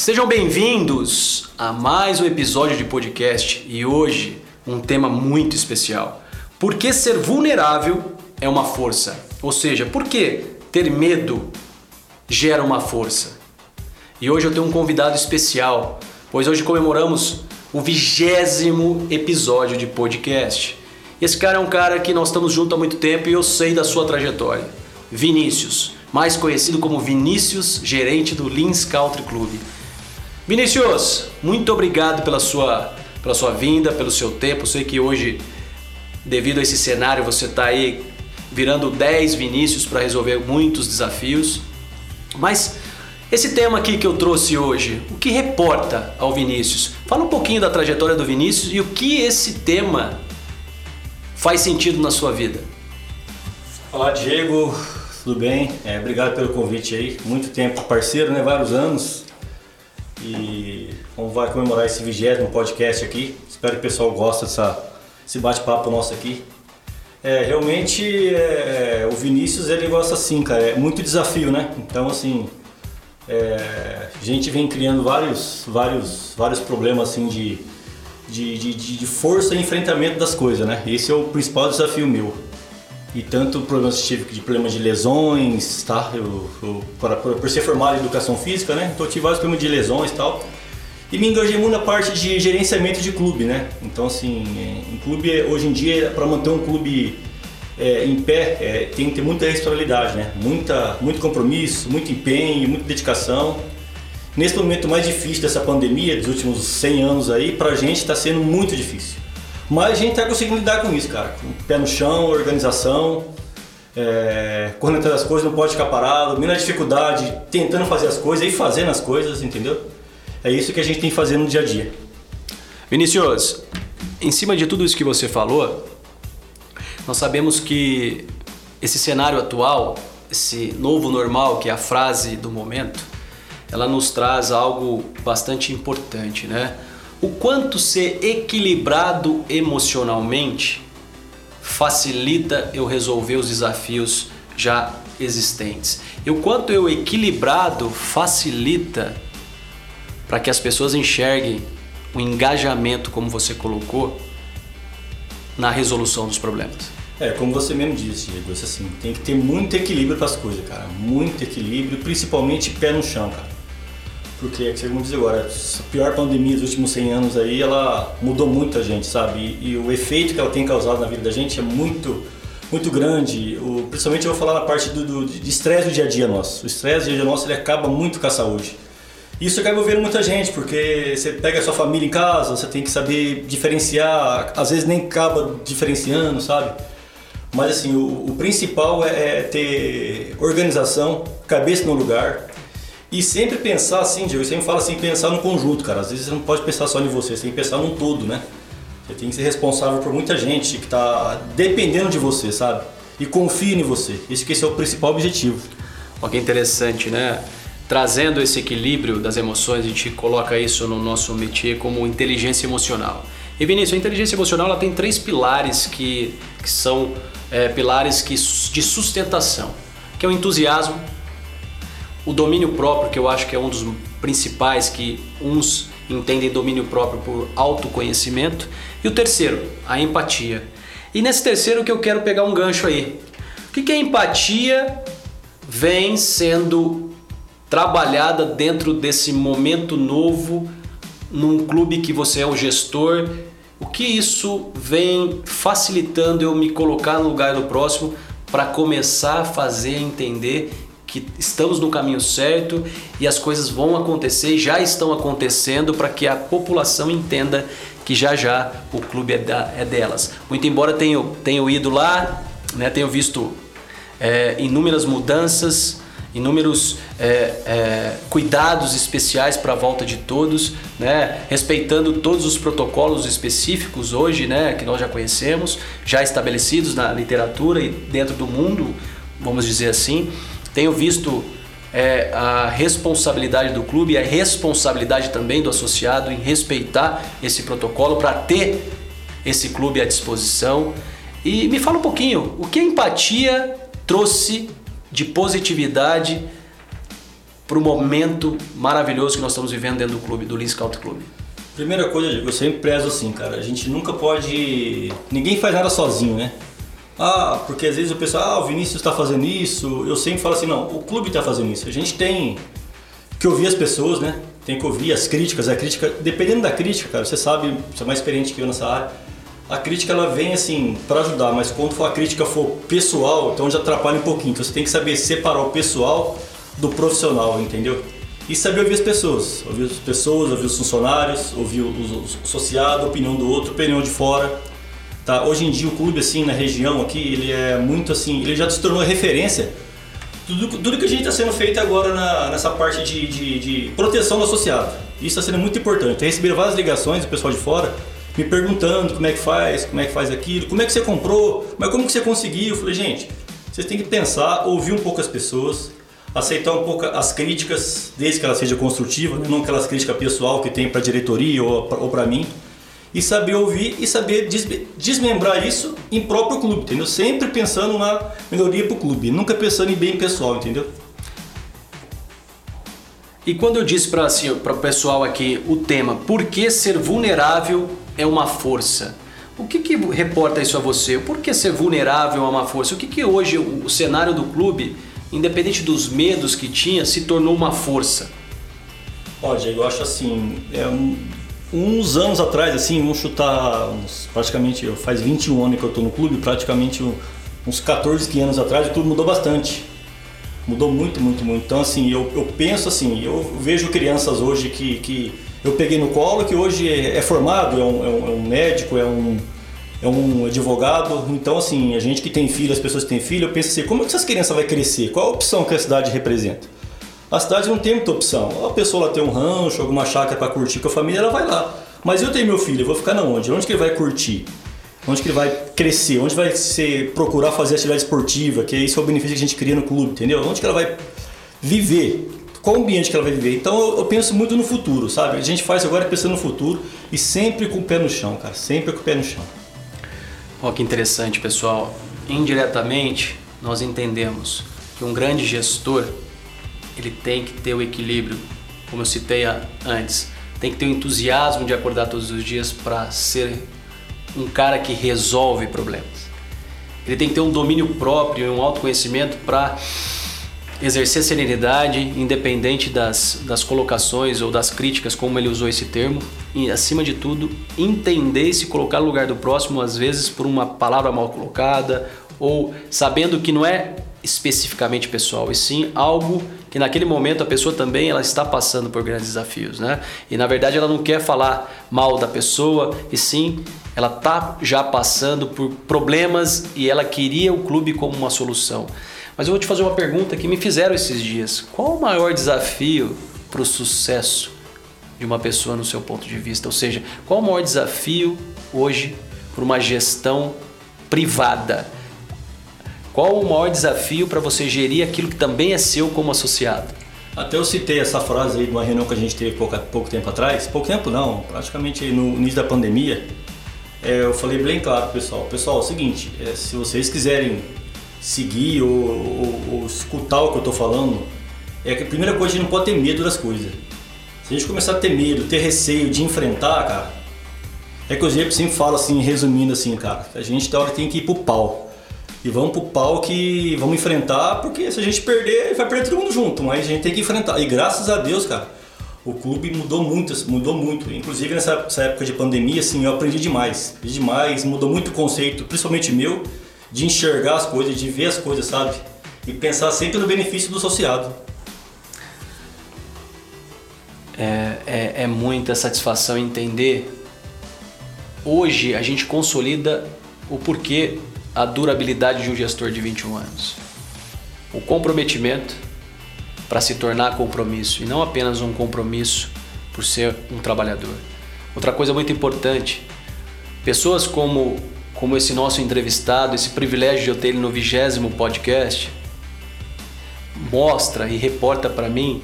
Sejam bem-vindos a mais um episódio de podcast e hoje um tema muito especial. Por que ser vulnerável é uma força? Ou seja, por que ter medo gera uma força? E hoje eu tenho um convidado especial, pois hoje comemoramos o vigésimo episódio de podcast. Esse cara é um cara que nós estamos juntos há muito tempo e eu sei da sua trajetória. Vinícius, mais conhecido como Vinícius, gerente do Lins Country Club. Vinícius, muito obrigado pela sua, pela sua vinda, pelo seu tempo. Sei que hoje, devido a esse cenário, você está aí virando 10 Vinícius para resolver muitos desafios. Mas esse tema aqui que eu trouxe hoje, o que reporta ao Vinícius? Fala um pouquinho da trajetória do Vinícius e o que esse tema faz sentido na sua vida. Olá, Diego, tudo bem? É, obrigado pelo convite aí. Muito tempo parceiro, né? Vários anos. E vamos vai comemorar esse vigésimo podcast aqui. Espero que o pessoal goste dessa, desse bate-papo nosso aqui. É, realmente é, o Vinícius ele gosta assim, cara. É muito desafio, né? Então assim, é, a gente vem criando vários, vários, vários problemas assim de de, de, de força e enfrentamento das coisas, né? Esse é o principal desafio meu. E tanto problemas tive de problemas de lesões, tá? Eu, eu por, por, ser formado em educação física, né? Então eu tive vários problemas de lesões e tal. E me engajei muito na parte de gerenciamento de clube, né? Então assim, em clube hoje em dia para manter um clube é, em pé é, tem que ter muita responsabilidade, né? Muita, muito compromisso, muito empenho, muita dedicação. Nesse momento mais difícil dessa pandemia, dos últimos 100 anos aí, pra gente está sendo muito difícil. Mas a gente tá conseguindo lidar com isso, cara. Pé no chão, organização, é, atrás das coisas, não pode ficar parado, menos dificuldade, tentando fazer as coisas e fazendo as coisas, entendeu? É isso que a gente tem que fazer no dia a dia. Vinicius, em cima de tudo isso que você falou, nós sabemos que esse cenário atual, esse novo normal, que é a frase do momento, ela nos traz algo bastante importante, né? O quanto ser equilibrado emocionalmente facilita eu resolver os desafios já existentes. E o quanto eu equilibrado facilita para que as pessoas enxerguem o engajamento, como você colocou, na resolução dos problemas. É, como você mesmo disse, Diego, assim, tem que ter muito equilíbrio para as coisas, cara. Muito equilíbrio, principalmente pé no chão, cara. Porque, é que como diz agora, a pior pandemia dos últimos 100 anos aí, ela mudou muito a gente, sabe? E, e o efeito que ela tem causado na vida da gente é muito, muito grande. O, principalmente eu vou falar na parte do, do de estresse do dia a dia nosso. O estresse do dia a dia nosso, ele acaba muito com a saúde. Isso acaba envolvendo muita gente, porque você pega a sua família em casa, você tem que saber diferenciar, às vezes nem acaba diferenciando, sabe? Mas assim, o, o principal é, é ter organização, cabeça no lugar, e sempre pensar assim, Diego, eu sempre falo assim, pensar no conjunto, cara. Às vezes você não pode pensar só em você, você tem que pensar num todo, né? Você tem que ser responsável por muita gente que está dependendo de você, sabe? E confia em você. Esse que esse é o principal objetivo. Olha que interessante, né? Trazendo esse equilíbrio das emoções, a gente coloca isso no nosso métier como inteligência emocional. E Vinícius, a inteligência emocional ela tem três pilares que, que são é, pilares que, de sustentação, que é o entusiasmo, o domínio próprio, que eu acho que é um dos principais, que uns entendem domínio próprio por autoconhecimento. E o terceiro, a empatia. E nesse terceiro que eu quero pegar um gancho aí. O que, que a empatia vem sendo trabalhada dentro desse momento novo num clube que você é o gestor? O que isso vem facilitando eu me colocar no lugar do próximo para começar a fazer entender que estamos no caminho certo e as coisas vão acontecer, já estão acontecendo para que a população entenda que já já o clube é, da, é delas. Muito embora tenham, tenham ido lá, né, tenho visto é, inúmeras mudanças, inúmeros é, é, cuidados especiais para a volta de todos, né, respeitando todos os protocolos específicos hoje, né, que nós já conhecemos, já estabelecidos na literatura e dentro do mundo, vamos dizer assim. Tenho visto é, a responsabilidade do clube e a responsabilidade também do associado em respeitar esse protocolo para ter esse clube à disposição. E me fala um pouquinho, o que a empatia trouxe de positividade para o momento maravilhoso que nós estamos vivendo dentro do clube, do Lins Country Club? Primeira coisa, eu sempre prezo assim, cara. A gente nunca pode. Ninguém faz nada sozinho, né? Ah, porque às vezes o pessoal, ah, o Vinícius está fazendo isso. Eu sempre falo assim, não, o clube está fazendo isso. A gente tem que ouvir as pessoas, né? Tem que ouvir as críticas. A crítica, dependendo da crítica, cara, você sabe, você é mais experiente que eu nessa área. A crítica ela vem assim para ajudar, mas quando a crítica for pessoal, então já atrapalha um pouquinho. Então você tem que saber separar o pessoal do profissional, entendeu? E saber ouvir as pessoas, ouvir as pessoas, ouvir os funcionários, ouvir os associados, a opinião do outro, opinião de fora. Tá? Hoje em dia o clube assim na região aqui, ele é muito assim, ele já se tornou referência. Tudo, tudo que a gente está sendo feito agora na, nessa parte de, de, de, proteção do associado. Isso está sendo muito importante. Eu recebi várias ligações do pessoal de fora me perguntando como é que faz, como é que faz aquilo, como é que você comprou, mas como que você conseguiu. Eu falei, gente, vocês têm que pensar, ouvir um pouco as pessoas, aceitar um pouco as críticas, desde que ela seja construtiva, não aquelas críticas pessoal que tem para a diretoria ou para mim, e saber ouvir e saber desmembrar isso em próprio clube, entendeu? Sempre pensando na melhoria para o clube, nunca pensando em bem pessoal, entendeu? E quando eu disse para assim, o pessoal aqui o tema, por que ser vulnerável é uma força? O que, que reporta isso a você? Por que ser vulnerável é uma força? O que, que hoje o, cenário do clube independente dos medos que tinha, se tornou uma força? Ó, Diego, eu acho assim, é um, uns anos atrás, assim, vamos chutar uns, praticamente, faz 21 anos que eu estou no clube, praticamente uns 14, 15 anos atrás, o clube mudou bastante. Mudou muito, muito, muito. Então, assim, eu, eu penso assim, eu vejo crianças hoje que, que eu peguei no colo, que hoje é, é formado, é um, é um, é um médico, é um é um advogado. Então, assim, a gente que tem filho, as pessoas que têm filho, eu penso assim, como é que essas crianças vão crescer? Qual a opção que a cidade representa? A cidade não tem muita opção. A pessoa lá tem um rancho, alguma chácara para curtir com a família, ela vai lá. Mas eu tenho meu filho, eu vou ficar na onde? Onde que ele vai curtir? Onde que ele vai crescer? Onde vai ser procurar fazer atividade esportiva? Que isso é o benefício que a gente cria no clube, entendeu? Onde que ela vai viver? Qual ambiente que ela vai viver? Então eu, eu penso muito no futuro, sabe? A gente faz agora pensando no futuro e sempre com o pé no chão, cara. Sempre com o pé no chão. Olha que interessante, pessoal. Indiretamente, nós entendemos que um grande gestor ele tem que ter o equilíbrio, como eu citei antes, tem que ter o entusiasmo de acordar todos os dias para ser um cara que resolve problemas. Ele tem que ter um domínio próprio e um autoconhecimento para exercer serenidade, independente das, das colocações ou das críticas, como ele usou esse termo, e acima de tudo, entender e se colocar no lugar do próximo, às vezes por uma palavra mal colocada, ou sabendo que não é especificamente pessoal, e sim algo que naquele momento a pessoa também ela está passando por grandes desafios, né? E na verdade ela não quer falar mal da pessoa, e sim ela está já passando por problemas e ela queria o clube como uma solução. Mas eu vou te fazer uma pergunta que me fizeram esses dias. Qual o maior desafio para o sucesso de uma pessoa no seu ponto de vista? Ou seja, qual o maior desafio hoje para uma gestão privada? Qual o maior desafio para você gerir aquilo que também é seu como associado? Até eu citei essa frase aí de uma reunião que a gente teve pouco, pouco tempo atrás. Pouco tempo não, praticamente no início da pandemia. É, eu falei bem claro pessoal. Pessoal, é o seguinte, é, se vocês quiserem seguir ou, ou, ou escutar o que eu estou falando, é que a primeira coisa a gente não pode ter medo das coisas. Se a gente começar a ter medo, ter receio de enfrentar, cara, é que o sempre fala assim, resumindo assim, cara, a gente da hora tem que ir pro pau. E vamos pro pau que vamos enfrentar, porque se a gente perder, vai perder todo mundo junto, mas a gente tem que enfrentar. E graças a Deus, cara, o clube mudou muito, mudou muito. Inclusive nessa época de pandemia, assim, eu aprendi demais. Demais, mudou muito o conceito, principalmente meu de enxergar as coisas, de ver as coisas, sabe? E pensar sempre no benefício do associado. É, é, é muita satisfação entender. Hoje a gente consolida o porquê a durabilidade de um gestor de 21 anos. O comprometimento para se tornar compromisso e não apenas um compromisso por ser um trabalhador. Outra coisa muito importante, pessoas como como esse nosso entrevistado, esse privilégio de eu ter ele no vigésimo podcast, mostra e reporta para mim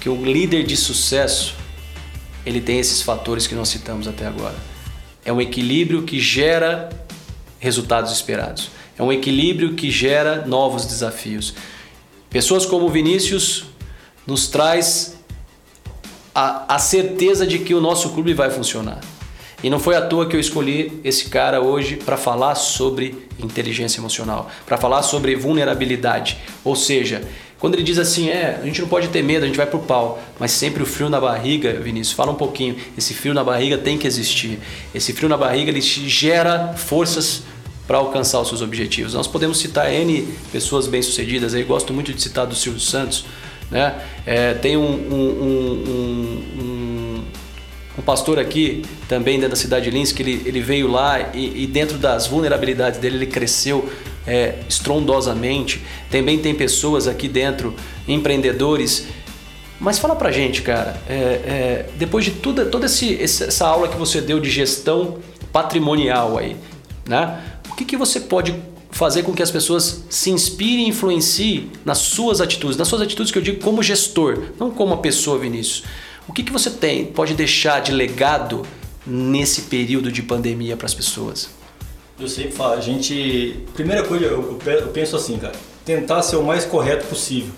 que o líder de sucesso ele tem esses fatores que nós citamos até agora. É um equilíbrio que gera resultados esperados. É um equilíbrio que gera novos desafios. Pessoas como Vinícius nos traz a, a certeza de que o nosso clube vai funcionar. E não foi à toa que eu escolhi esse cara hoje para falar sobre inteligência emocional, para falar sobre vulnerabilidade. Ou seja, quando ele diz assim, é, a gente não pode ter medo, a gente vai pro pau, mas sempre o frio na barriga, Vinícius, fala um pouquinho, esse frio na barriga tem que existir. Esse frio na barriga ele gera forças para alcançar os seus objetivos. Nós podemos citar N pessoas bem-sucedidas, aí gosto muito de citar do Silvio Santos, né? É, tem um, um, um, um, pastor aqui, também dentro da cidade de Lins, que ele, ele veio lá e, e dentro das vulnerabilidades dele ele cresceu é, estrondosamente. Também tem pessoas aqui dentro, empreendedores. Mas fala pra gente, cara, é, é, depois de tudo, toda esse, essa aula que você deu de gestão patrimonial aí, né? O que, que você pode fazer com que as pessoas se inspirem e influenciem nas suas atitudes, nas suas atitudes que eu digo como gestor, não como uma pessoa, Vinícius. O que, que você tem, pode deixar de legado nesse período de pandemia para as pessoas? Eu sempre falo, a gente. Primeira coisa, eu, eu penso assim, cara, tentar ser o mais correto possível.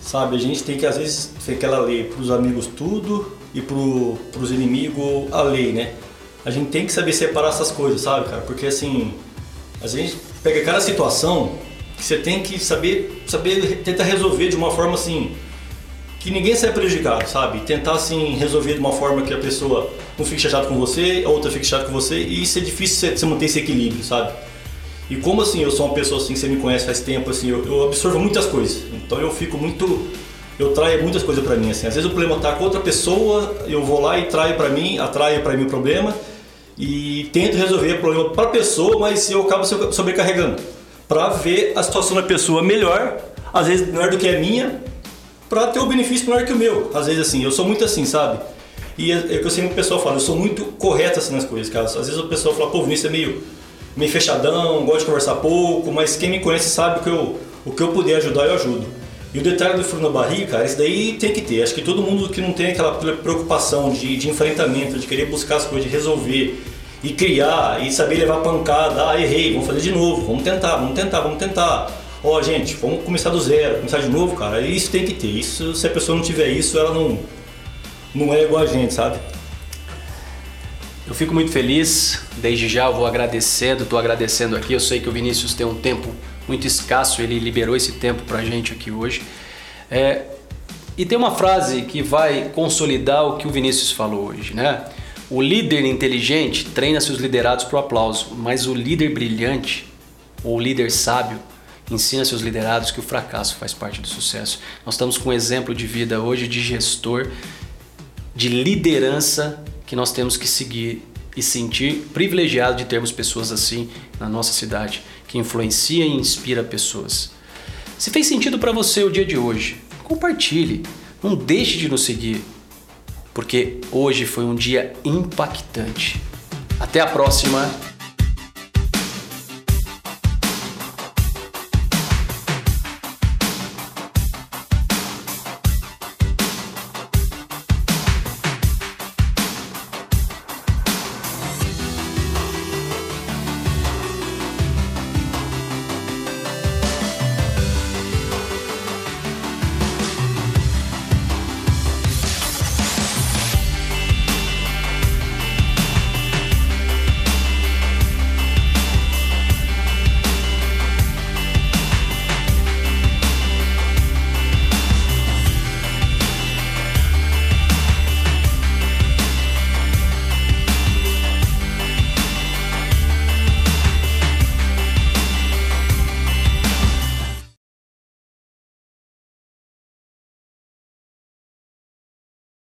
Sabe, a gente tem que às vezes ter aquela lei para os amigos tudo e para os inimigos a lei, né? A gente tem que saber separar essas coisas, sabe, cara? Porque assim, às vezes pega cada situação que você tem que saber, saber tentar resolver de uma forma assim, que ninguém saia prejudicado, sabe? Tentar assim resolver de uma forma que a pessoa não fique chateado com você, a outra fique chateada com você e isso é difícil você manter esse equilíbrio, sabe? E como assim eu sou uma pessoa assim, você me conhece faz tempo, assim, eu, eu absorvo muitas coisas. Então eu fico muito eu traio muitas coisas para mim assim. Às vezes o problema tá com outra pessoa, eu vou lá e traio para mim, atraio para mim o problema e tento resolver o problema para a pessoa, mas eu acabo sobrecarregando para ver a situação da pessoa melhor, às vezes melhor do que a minha, para ter o benefício maior que o meu. Às vezes assim, eu sou muito assim, sabe? E é, é o que eu sempre o pessoal fala, eu sou muito correto assim nas coisas, cara. Às vezes o pessoal fala, pô, Vinícius é meio, meio fechadão, gosta de conversar pouco, mas quem me conhece sabe que eu, o que eu puder ajudar, eu ajudo. E o detalhe do frio na barriga, cara, isso daí tem que ter. Acho que todo mundo que não tem aquela preocupação de, de enfrentamento, de querer buscar as coisas, de resolver e criar e saber levar pancada, ah, errei, vamos fazer de novo, vamos tentar, vamos tentar, vamos tentar. Ó, oh, gente, vamos começar do zero, começar de novo, cara. Isso tem que ter. Isso, se a pessoa não tiver isso, ela não não é igual a gente, sabe? Eu fico muito feliz, desde já eu vou agradecendo, estou agradecendo aqui. Eu sei que o Vinícius tem um tempo muito escasso, ele liberou esse tempo para a gente aqui hoje. É, e tem uma frase que vai consolidar o que o Vinícius falou hoje, né? O líder inteligente treina seus liderados para o aplauso, mas o líder brilhante ou o líder sábio ensina seus liderados que o fracasso faz parte do sucesso. Nós estamos com um exemplo de vida hoje de gestor de liderança que nós temos que seguir e sentir privilegiado de termos pessoas assim na nossa cidade, que influencia e inspira pessoas. Se fez sentido para você o dia de hoje, compartilhe. Não deixe de nos seguir, porque hoje foi um dia impactante. Até a próxima!